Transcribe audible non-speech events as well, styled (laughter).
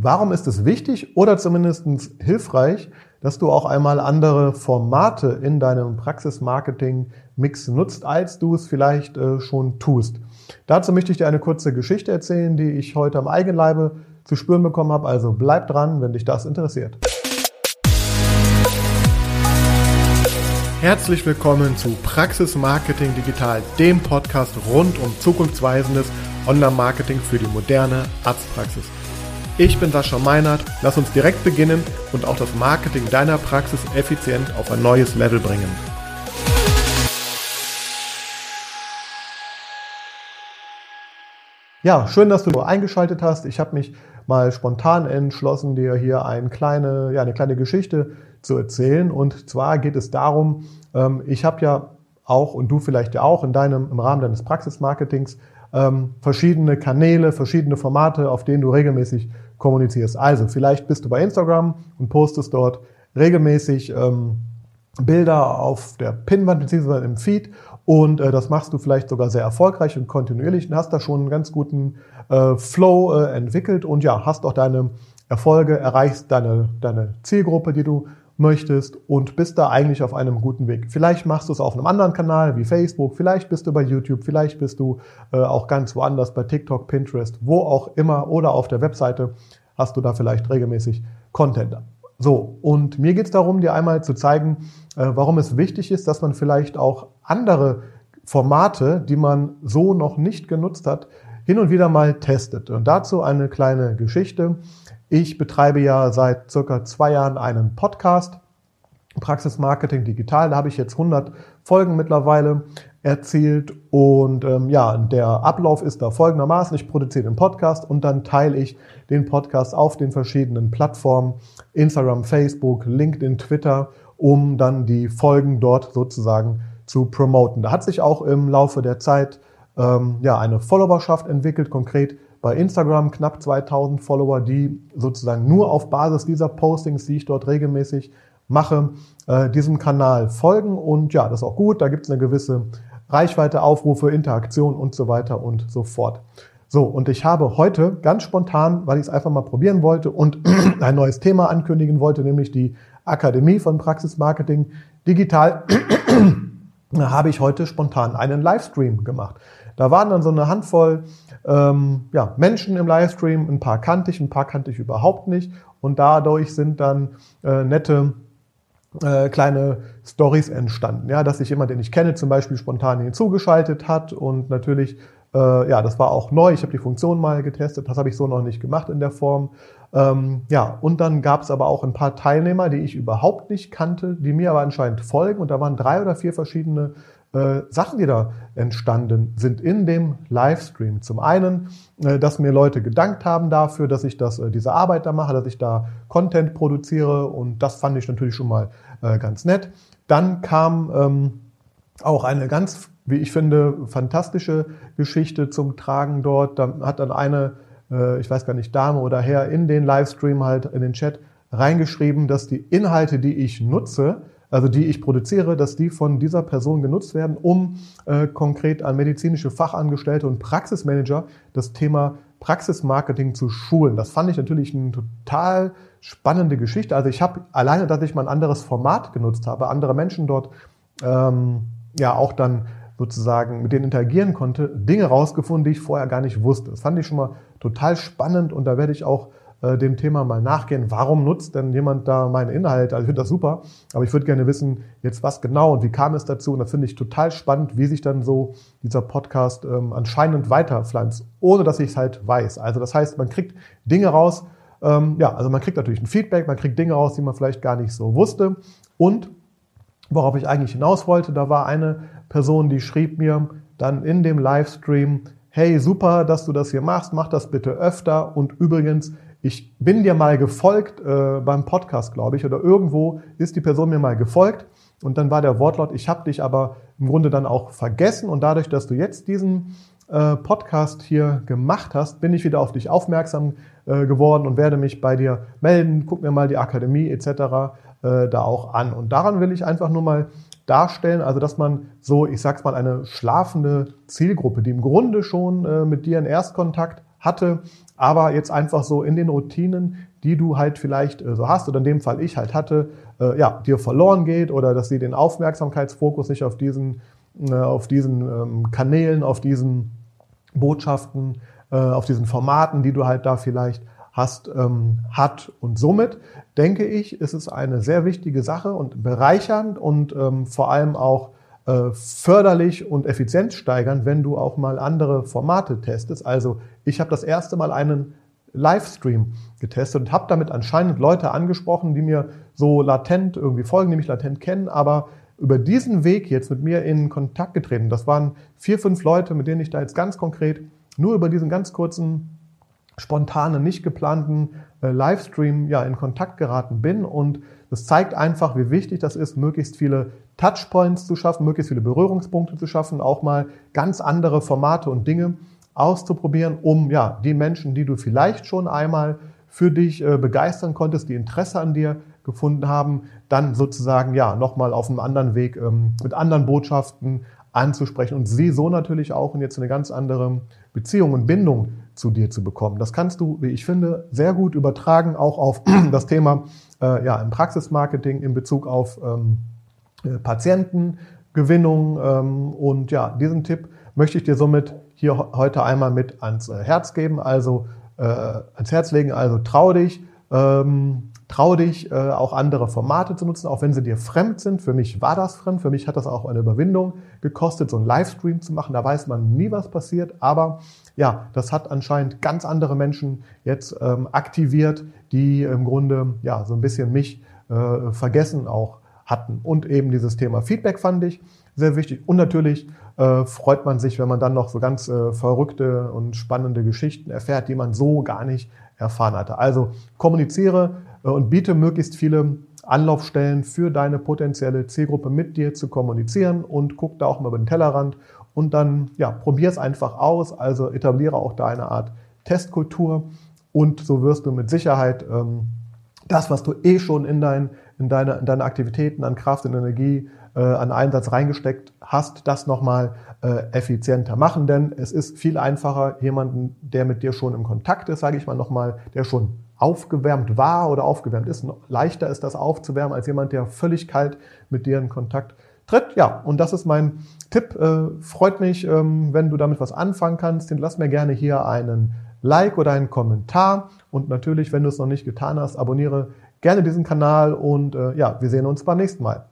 Warum ist es wichtig oder zumindest hilfreich, dass du auch einmal andere Formate in deinem Praxismarketing-Mix nutzt, als du es vielleicht äh, schon tust? Dazu möchte ich dir eine kurze Geschichte erzählen, die ich heute am Eigenleibe zu spüren bekommen habe. Also bleib dran, wenn dich das interessiert. Herzlich willkommen zu Praxis Marketing Digital, dem Podcast rund um zukunftsweisendes Online-Marketing für die moderne Arztpraxis. Ich bin Sascha Meinert. Lass uns direkt beginnen und auch das Marketing deiner Praxis effizient auf ein neues Level bringen. Ja, schön, dass du eingeschaltet hast. Ich habe mich mal spontan entschlossen, dir hier eine kleine, ja, eine kleine Geschichte zu erzählen. Und zwar geht es darum, ähm, ich habe ja auch und du vielleicht ja auch in deinem, im Rahmen deines Praxismarketings ähm, verschiedene Kanäle, verschiedene Formate, auf denen du regelmäßig kommunizierst. Also vielleicht bist du bei Instagram und postest dort regelmäßig ähm, Bilder auf der Pinwand bzw. im Feed und äh, das machst du vielleicht sogar sehr erfolgreich und kontinuierlich und hast da schon einen ganz guten äh, Flow äh, entwickelt und ja, hast auch deine Erfolge, erreichst deine, deine Zielgruppe, die du möchtest und bist da eigentlich auf einem guten Weg. Vielleicht machst du es auf einem anderen Kanal wie Facebook, vielleicht bist du bei YouTube, vielleicht bist du äh, auch ganz woanders bei TikTok, Pinterest, wo auch immer oder auf der Webseite hast du da vielleicht regelmäßig Content. So, und mir geht es darum, dir einmal zu zeigen, äh, warum es wichtig ist, dass man vielleicht auch andere Formate, die man so noch nicht genutzt hat, hin und wieder mal testet. Und dazu eine kleine Geschichte. Ich betreibe ja seit circa zwei Jahren einen Podcast, Praxis Marketing Digital. Da habe ich jetzt 100 Folgen mittlerweile erzielt und ähm, ja, der Ablauf ist da folgendermaßen. Ich produziere den Podcast und dann teile ich den Podcast auf den verschiedenen Plattformen, Instagram, Facebook, LinkedIn, Twitter, um dann die Folgen dort sozusagen zu promoten. Da hat sich auch im Laufe der Zeit ähm, ja, eine Followerschaft entwickelt, konkret bei Instagram knapp 2000 Follower, die sozusagen nur auf Basis dieser Postings, die ich dort regelmäßig mache, äh, diesem Kanal folgen. Und ja, das ist auch gut. Da gibt es eine gewisse Reichweite, Aufrufe, Interaktion und so weiter und so fort. So, und ich habe heute ganz spontan, weil ich es einfach mal probieren wollte und (clears throat) ein neues Thema ankündigen wollte, nämlich die Akademie von Praxismarketing digital, (clears throat) habe ich heute spontan einen Livestream gemacht. Da waren dann so eine Handvoll ähm, ja, Menschen im Livestream, ein paar kannte ich, ein paar kannte ich überhaupt nicht. Und dadurch sind dann äh, nette äh, kleine Stories entstanden. Ja, dass sich jemand, den ich kenne, zum Beispiel spontan hinzugeschaltet hat und natürlich, äh, ja, das war auch neu. Ich habe die Funktion mal getestet, das habe ich so noch nicht gemacht in der Form. Ähm, ja, und dann gab es aber auch ein paar Teilnehmer, die ich überhaupt nicht kannte, die mir aber anscheinend folgen. Und da waren drei oder vier verschiedene äh, Sachen, die da entstanden sind in dem Livestream. Zum einen, äh, dass mir Leute gedankt haben dafür, dass ich das, äh, diese Arbeit da mache, dass ich da Content produziere und das fand ich natürlich schon mal äh, ganz nett. Dann kam ähm, auch eine ganz, wie ich finde, fantastische Geschichte zum Tragen dort. Da hat dann eine, äh, ich weiß gar nicht, Dame oder Herr in den Livestream halt, in den Chat reingeschrieben, dass die Inhalte, die ich nutze, also die ich produziere, dass die von dieser Person genutzt werden, um äh, konkret an medizinische Fachangestellte und Praxismanager das Thema Praxismarketing zu schulen. Das fand ich natürlich eine total spannende Geschichte. Also ich habe alleine, dass ich mal ein anderes Format genutzt habe, andere Menschen dort ähm, ja auch dann sozusagen mit denen interagieren konnte, Dinge rausgefunden, die ich vorher gar nicht wusste. Das fand ich schon mal total spannend und da werde ich auch äh, dem Thema mal nachgehen. Warum nutzt denn jemand da meine Inhalte? Also ich finde das super, aber ich würde gerne wissen, jetzt was genau und wie kam es dazu? Und das finde ich total spannend, wie sich dann so dieser Podcast ähm, anscheinend weiterpflanzt, ohne dass ich es halt weiß. Also das heißt, man kriegt Dinge raus, ähm, ja, also man kriegt natürlich ein Feedback, man kriegt Dinge raus, die man vielleicht gar nicht so wusste. Und worauf ich eigentlich hinaus wollte, da war eine Person, die schrieb mir dann in dem Livestream, hey, super, dass du das hier machst, mach das bitte öfter und übrigens, ich bin dir mal gefolgt äh, beim Podcast, glaube ich, oder irgendwo ist die Person mir mal gefolgt und dann war der Wortlaut, ich habe dich aber im Grunde dann auch vergessen und dadurch, dass du jetzt diesen äh, Podcast hier gemacht hast, bin ich wieder auf dich aufmerksam äh, geworden und werde mich bei dir melden. Guck mir mal die Akademie etc. Äh, da auch an. Und daran will ich einfach nur mal darstellen, also dass man so, ich sag's mal, eine schlafende Zielgruppe, die im Grunde schon äh, mit dir in Erstkontakt hatte, aber jetzt einfach so in den Routinen, die du halt vielleicht äh, so hast oder in dem Fall ich halt hatte, äh, ja, dir verloren geht oder dass sie den Aufmerksamkeitsfokus nicht auf diesen, äh, auf diesen ähm, Kanälen, auf diesen Botschaften, auf diesen Formaten, die du halt da vielleicht hast, ähm, hat. Und somit denke ich, ist es eine sehr wichtige Sache und bereichernd und ähm, vor allem auch förderlich und effizienzsteigernd, wenn du auch mal andere Formate testest. Also ich habe das erste Mal einen Livestream getestet und habe damit anscheinend Leute angesprochen, die mir so latent irgendwie folgen, die mich latent kennen, aber über diesen Weg jetzt mit mir in Kontakt getreten. Das waren vier, fünf Leute, mit denen ich da jetzt ganz konkret nur über diesen ganz kurzen, spontanen, nicht geplanten äh, Livestream ja in Kontakt geraten bin. Und das zeigt einfach, wie wichtig das ist, möglichst viele Touchpoints zu schaffen, möglichst viele Berührungspunkte zu schaffen, auch mal ganz andere Formate und Dinge auszuprobieren, um ja die Menschen, die du vielleicht schon einmal für dich äh, begeistern konntest, die Interesse an dir gefunden haben, dann sozusagen ja nochmal auf einem anderen Weg ähm, mit anderen Botschaften anzusprechen und sie so natürlich auch in jetzt eine ganz andere Beziehung und Bindung zu dir zu bekommen. Das kannst du, wie ich finde, sehr gut übertragen, auch auf (clears throat) das Thema äh, ja, im Praxismarketing in Bezug auf ähm, äh, Patientengewinnung. Ähm, und ja, diesen Tipp möchte ich dir somit hier heute einmal mit ans äh, Herz geben, also äh, ans Herz legen. Also trau dich, ähm, trau dich, äh, auch andere Formate zu nutzen, auch wenn sie dir fremd sind. Für mich war das fremd, für mich hat das auch eine Überwindung gekostet, so einen Livestream zu machen. Da weiß man nie, was passiert, aber ja, das hat anscheinend ganz andere Menschen jetzt ähm, aktiviert, die im Grunde ja so ein bisschen mich äh, vergessen auch hatten. Und eben dieses Thema Feedback fand ich sehr wichtig. Und natürlich äh, freut man sich, wenn man dann noch so ganz äh, verrückte und spannende Geschichten erfährt, die man so gar nicht erfahren hatte. Also kommuniziere und biete möglichst viele Anlaufstellen für deine potenzielle Zielgruppe mit dir zu kommunizieren und guck da auch mal über den Tellerrand und dann ja, probier es einfach aus. Also etabliere auch da eine Art Testkultur und so wirst du mit Sicherheit ähm, das, was du eh schon in, dein, in, deine, in deine Aktivitäten an Kraft und Energie äh, an Einsatz reingesteckt hast, das nochmal äh, effizienter machen. Denn es ist viel einfacher, jemanden, der mit dir schon im Kontakt ist, sage ich mal nochmal, der schon aufgewärmt war oder aufgewärmt ist. Leichter ist das aufzuwärmen als jemand, der völlig kalt mit dir in Kontakt tritt. Ja, und das ist mein Tipp. Äh, freut mich, ähm, wenn du damit was anfangen kannst. Lass mir gerne hier einen Like oder einen Kommentar. Und natürlich, wenn du es noch nicht getan hast, abonniere gerne diesen Kanal und äh, ja, wir sehen uns beim nächsten Mal.